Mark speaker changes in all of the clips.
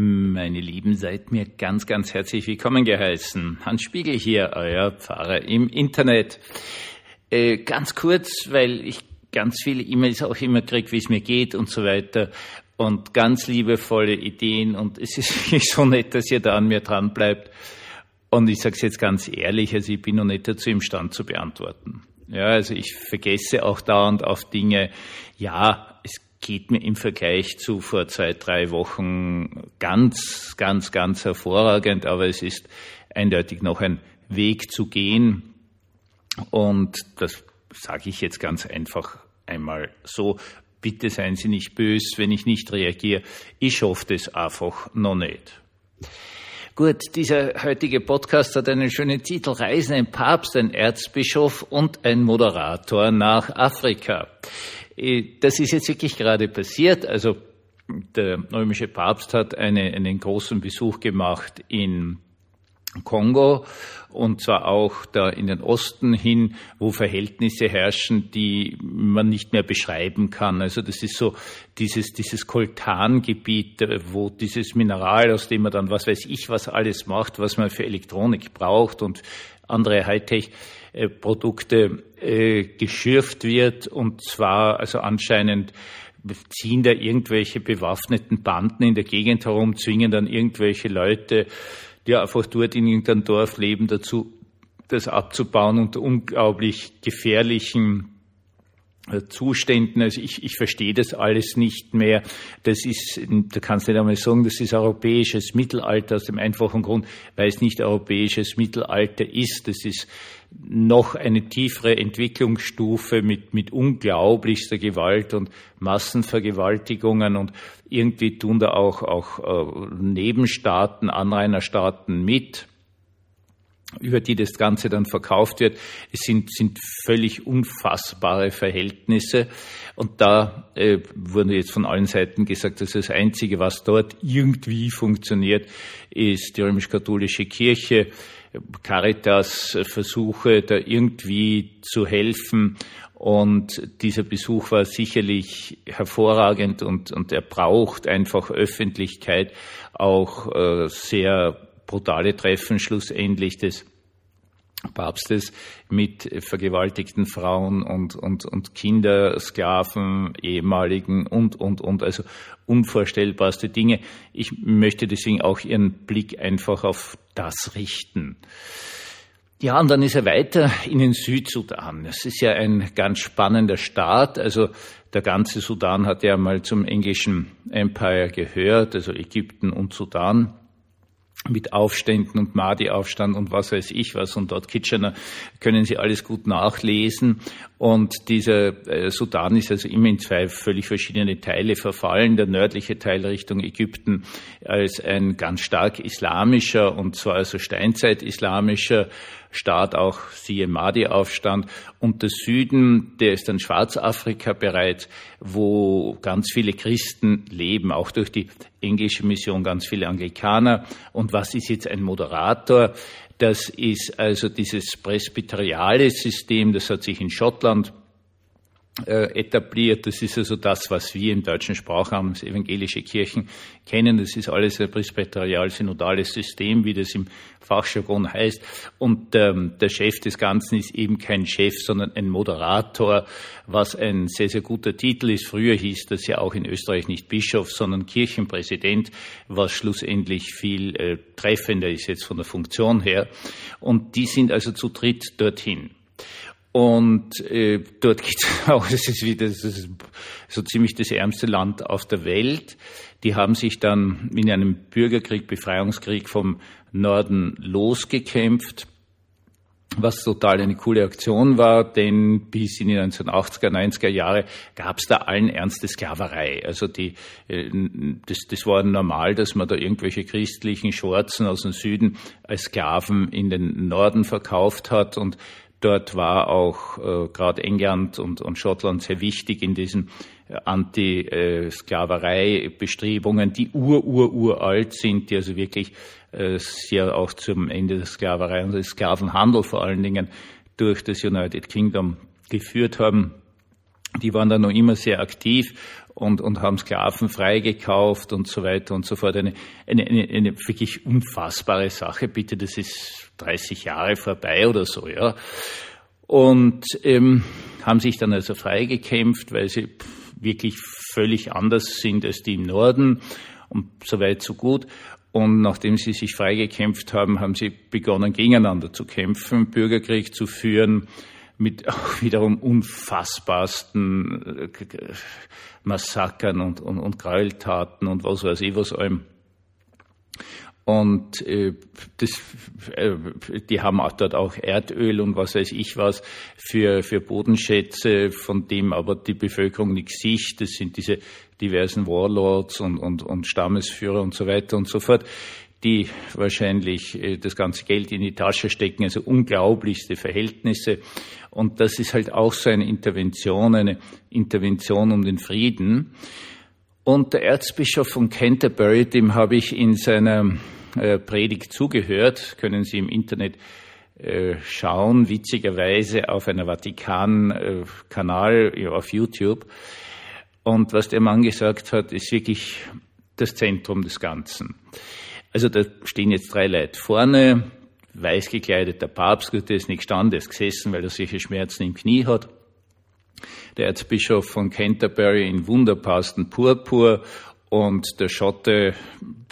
Speaker 1: Meine Lieben, seid mir ganz, ganz herzlich willkommen geheißen. Hans Spiegel hier, euer Pfarrer im Internet. Äh, ganz kurz, weil ich ganz viele E-Mails auch immer kriege, wie es mir geht und so weiter. Und ganz liebevolle Ideen. Und es ist wirklich so nett, dass ihr da an mir dran bleibt. Und ich sage es jetzt ganz ehrlich, also ich bin noch nicht dazu imstand zu beantworten. Ja, also ich vergesse auch dauernd auf Dinge. Ja, es geht mir im Vergleich zu vor zwei, drei Wochen ganz, ganz, ganz hervorragend, aber es ist eindeutig noch ein Weg zu gehen. Und das sage ich jetzt ganz einfach einmal so. Bitte seien Sie nicht böse, wenn ich nicht reagiere. Ich hoffe das einfach noch nicht. Gut, dieser heutige Podcast hat einen schönen Titel Reisen ein Papst, ein Erzbischof und ein Moderator nach Afrika. Äh, das ist jetzt wirklich gerade passiert. Also der römische Papst hat eine, einen großen Besuch gemacht in Kongo und zwar auch da in den Osten hin, wo Verhältnisse herrschen, die man nicht mehr beschreiben kann. Also das ist so dieses, dieses Koltangebiet, wo dieses Mineral, aus dem man dann was weiß ich was alles macht, was man für Elektronik braucht und andere Hightech-Produkte äh, geschürft wird. Und zwar also anscheinend ziehen da irgendwelche bewaffneten Banden in der Gegend herum, zwingen dann irgendwelche Leute, die einfach dort in irgendeinem Dorf leben, dazu, das abzubauen unter unglaublich gefährlichen äh, Zuständen. Also ich, ich verstehe das alles nicht mehr. Das ist, da kannst du nicht einmal sagen, das ist europäisches Mittelalter aus dem einfachen Grund, weil es nicht europäisches Mittelalter ist. Das ist noch eine tiefere Entwicklungsstufe mit, mit unglaublichster Gewalt und Massenvergewaltigungen und irgendwie tun da auch, auch äh, Nebenstaaten, Anrainerstaaten mit über die das Ganze dann verkauft wird. Es sind, sind völlig unfassbare Verhältnisse. Und da äh, wurde jetzt von allen Seiten gesagt, dass das Einzige, was dort irgendwie funktioniert, ist die römisch-katholische Kirche, Caritas Versuche, da irgendwie zu helfen. Und dieser Besuch war sicherlich hervorragend und, und er braucht einfach Öffentlichkeit, auch äh, sehr brutale Treffen schlussendlich des Papstes mit vergewaltigten Frauen und, und, und Kindersklaven, ehemaligen und, und, und, also unvorstellbarste Dinge. Ich möchte deswegen auch Ihren Blick einfach auf das richten. Ja, und dann ist er weiter in den Südsudan. Das ist ja ein ganz spannender Staat. Also der ganze Sudan hat ja mal zum englischen Empire gehört, also Ägypten und Sudan mit Aufständen und Mahdi-Aufstand und was weiß ich was und dort Kitchener können Sie alles gut nachlesen. Und dieser äh, Sudan ist also immer in zwei völlig verschiedene Teile verfallen. Der nördliche Teil Richtung Ägypten als ein ganz stark islamischer und zwar also Steinzeit-islamischer Staat, auch siehe Mahdi-Aufstand. Und der Süden, der ist dann Schwarzafrika bereits, wo ganz viele Christen leben, auch durch die englische Mission ganz viele Anglikaner. Und was ist jetzt ein Moderator? Das ist also dieses presbyteriale System, das hat sich in Schottland etabliert. Das ist also das, was wir im deutschen Sprachraum als evangelische Kirchen kennen. Das ist alles ein presbyterial-synodales System, wie das im Fachjargon heißt. Und ähm, der Chef des Ganzen ist eben kein Chef, sondern ein Moderator, was ein sehr, sehr guter Titel ist. Früher hieß das ja auch in Österreich nicht Bischof, sondern Kirchenpräsident, was schlussendlich viel äh, treffender ist jetzt von der Funktion her. Und die sind also zu dritt dorthin. Und äh, dort geht auch, das ist wieder das ist so ziemlich das ärmste Land auf der Welt. Die haben sich dann in einem Bürgerkrieg, Befreiungskrieg vom Norden losgekämpft, was total eine coole Aktion war, denn bis in die 1980er, 90er Jahre gab es da allen Ernstes Sklaverei. Also die, äh, das, das war normal, dass man da irgendwelche christlichen Schwarzen aus dem Süden als Sklaven in den Norden verkauft hat und Dort war auch äh, gerade England und, und Schottland sehr wichtig in diesen äh, Anti-Sklaverei-Bestrebungen, die ur, ur, uralt sind, die also wirklich äh, sehr auch zum Ende der Sklaverei und des Sklavenhandel vor allen Dingen durch das United Kingdom geführt haben. Die waren dann noch immer sehr aktiv und, und haben Sklaven freigekauft und so weiter und so fort. Eine, eine, eine, eine wirklich unfassbare Sache, bitte, das ist 30 Jahre vorbei oder so, ja. Und ähm, haben sich dann also freigekämpft, weil sie wirklich völlig anders sind als die im Norden und so weit so gut. Und nachdem sie sich freigekämpft haben, haben sie begonnen, gegeneinander zu kämpfen, Bürgerkrieg zu führen, mit auch wiederum unfassbarsten äh, Massakern und, und, und Gräueltaten und was weiß ich was allem. Und äh, das, äh, die haben dort auch Erdöl und was weiß ich was für, für Bodenschätze, von dem aber die Bevölkerung nichts sieht. Das sind diese diversen Warlords und, und, und Stammesführer und so weiter und so fort, die wahrscheinlich äh, das ganze Geld in die Tasche stecken, also unglaublichste Verhältnisse. Und das ist halt auch so eine Intervention, eine Intervention um den Frieden. Und der Erzbischof von Canterbury, dem habe ich in seiner äh, Predigt zugehört, können Sie im Internet äh, schauen, witzigerweise auf einer Vatikan-Kanal auf YouTube. Und was der Mann gesagt hat, ist wirklich das Zentrum des Ganzen. Also da stehen jetzt drei Leute vorne, weiß gekleidet, der Papst, gut, der ist nicht gestanden, ist gesessen, weil er solche Schmerzen im Knie hat. Der Erzbischof von Canterbury in wunderpassten Purpur und der Schotte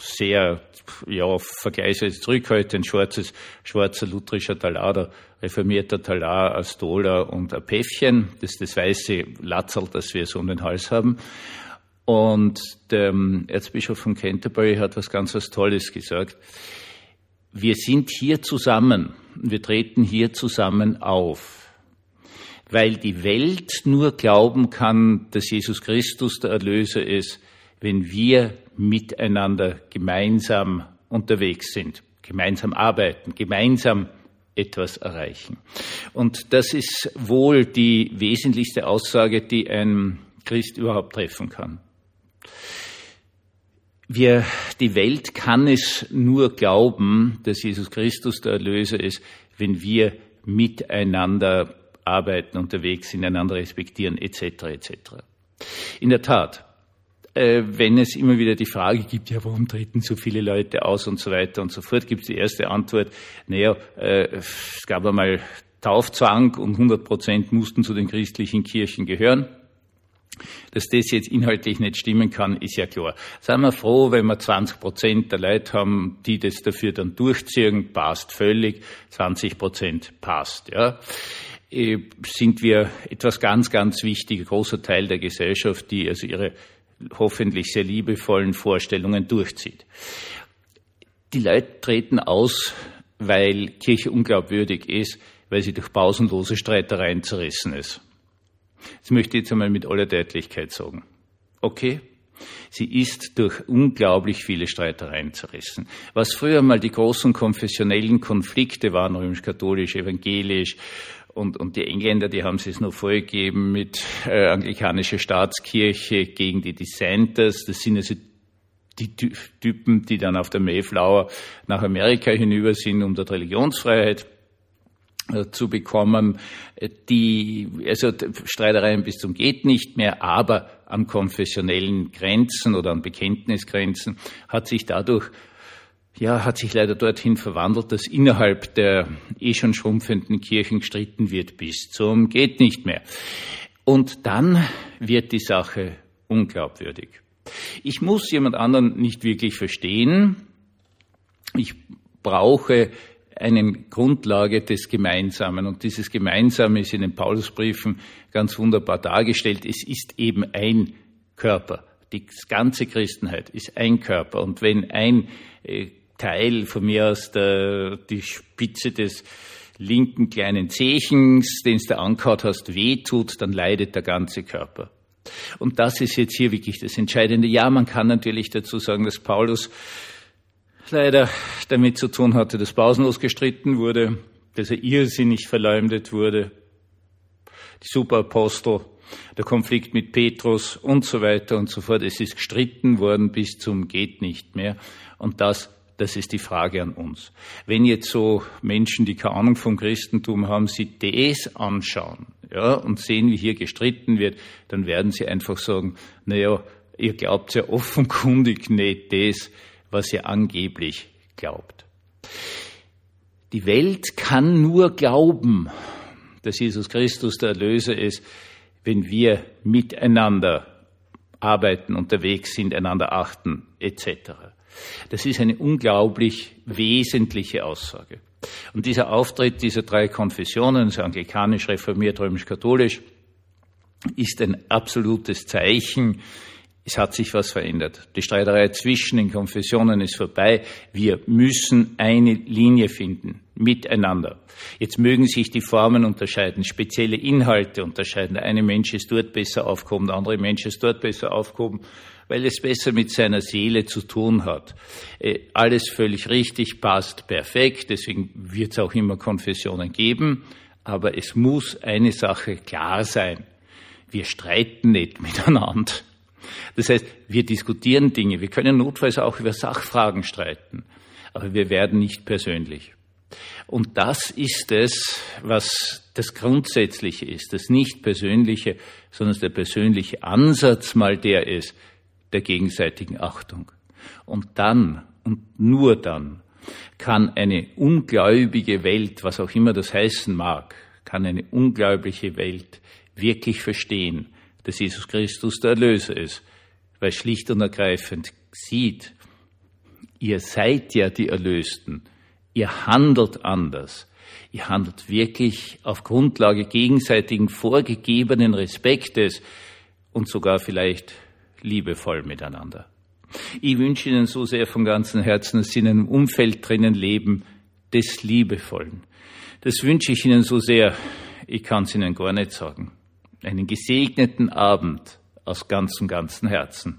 Speaker 1: sehr, ja, vergleichsweise zurückhaltend, schwarzes, schwarzer lutherischer Talar, der reformierter Talar, als Stola und ein Päffchen, das ist das weiße Latzerl, das wir so um den Hals haben. Und der ähm, Erzbischof von Canterbury hat was ganz was Tolles gesagt. Wir sind hier zusammen, wir treten hier zusammen auf, weil die Welt nur glauben kann, dass Jesus Christus der Erlöser ist, wenn wir miteinander gemeinsam unterwegs sind, gemeinsam arbeiten, gemeinsam etwas erreichen. Und das ist wohl die wesentlichste Aussage, die ein Christ überhaupt treffen kann. Wir, die Welt kann es nur glauben, dass Jesus Christus der Erlöser ist, wenn wir miteinander arbeiten, unterwegs sind, einander respektieren, etc., etc. In der Tat, äh, wenn es immer wieder die Frage gibt, ja, warum treten so viele Leute aus und so weiter und so fort, gibt es die erste Antwort, naja, äh, es gab einmal Taufzwang und 100 Prozent mussten zu den christlichen Kirchen gehören. Dass das jetzt inhaltlich nicht stimmen kann, ist ja klar. Seien wir froh, wenn wir 20 Prozent der Leute haben, die das dafür dann durchziehen, passt völlig, 20 Prozent passt, ja äh, sind wir etwas ganz, ganz wichtig, großer Teil der Gesellschaft, die also ihre hoffentlich sehr liebevollen Vorstellungen durchzieht. Die Leute treten aus, weil Kirche unglaubwürdig ist, weil sie durch pausenlose Streitereien zerrissen ist. Das möchte ich jetzt einmal mit aller Deutlichkeit sagen. Okay? Sie ist durch unglaublich viele Streitereien zerrissen. Was früher mal die großen konfessionellen Konflikte waren, römisch-katholisch, evangelisch, und, und die Engländer, die haben es noch vorgegeben mit äh, anglikanischer Staatskirche gegen die Dissenters. Das sind also die Typen, die dann auf der Mayflower nach Amerika hinüber sind, um dort Religionsfreiheit zu bekommen, die, also Streitereien bis zum geht nicht mehr, aber an konfessionellen Grenzen oder an Bekenntnisgrenzen hat sich dadurch ja, hat sich leider dorthin verwandelt, dass innerhalb der eh schon schrumpfenden Kirchen gestritten wird bis zum geht nicht mehr. Und dann wird die Sache unglaubwürdig. Ich muss jemand anderen nicht wirklich verstehen. Ich brauche eine Grundlage des Gemeinsamen. Und dieses Gemeinsame ist in den Paulusbriefen ganz wunderbar dargestellt. Es ist eben ein Körper. Die ganze Christenheit ist ein Körper. Und wenn ein äh, Teil von mir aus der, die Spitze des linken kleinen Zehchens, den du angehaut hast, wehtut, dann leidet der ganze Körper. Und das ist jetzt hier wirklich das Entscheidende. Ja, man kann natürlich dazu sagen, dass Paulus leider damit zu tun hatte, dass pausenlos gestritten wurde, dass er irrsinnig verleumdet wurde, die Superapostel, der Konflikt mit Petrus und so weiter und so fort. Es ist gestritten worden bis zum geht nicht mehr. Und das das ist die Frage an uns. Wenn jetzt so Menschen, die keine Ahnung vom Christentum haben, sich das anschauen, ja, und sehen, wie hier gestritten wird, dann werden sie einfach sagen, naja, ihr glaubt ja offenkundig nicht das, was ihr angeblich glaubt. Die Welt kann nur glauben, dass Jesus Christus der Erlöser ist, wenn wir miteinander arbeiten, unterwegs sind, einander achten, etc. Das ist eine unglaublich wesentliche Aussage. Und dieser Auftritt dieser drei Konfessionen, also anglikanisch, reformiert, römisch-katholisch, ist ein absolutes Zeichen. Es hat sich was verändert. Die Streiterei zwischen den Konfessionen ist vorbei. Wir müssen eine Linie finden, miteinander. Jetzt mögen sich die Formen unterscheiden, spezielle Inhalte unterscheiden. Der eine Mensch ist dort besser aufgehoben, der andere Mensch ist dort besser aufgehoben weil es besser mit seiner Seele zu tun hat. Äh, alles völlig richtig, passt perfekt, deswegen wird es auch immer Konfessionen geben, aber es muss eine Sache klar sein. Wir streiten nicht miteinander. Das heißt, wir diskutieren Dinge, wir können notfalls auch über Sachfragen streiten, aber wir werden nicht persönlich. Und das ist es, was das Grundsätzliche ist, das nicht Persönliche, sondern der persönliche Ansatz mal der ist, der gegenseitigen Achtung. Und dann und nur dann kann eine ungläubige Welt, was auch immer das heißen mag, kann eine unglaubliche Welt wirklich verstehen, dass Jesus Christus der Erlöser ist, weil schlicht und ergreifend sieht, ihr seid ja die Erlösten, ihr handelt anders, ihr handelt wirklich auf Grundlage gegenseitigen vorgegebenen Respektes und sogar vielleicht liebevoll miteinander. Ich wünsche Ihnen so sehr von ganzem Herzen, dass Sie in einem Umfeld drinnen leben des Liebevollen. Das wünsche ich Ihnen so sehr, ich kann es Ihnen gar nicht sagen. Einen gesegneten Abend aus ganzem, ganzem Herzen.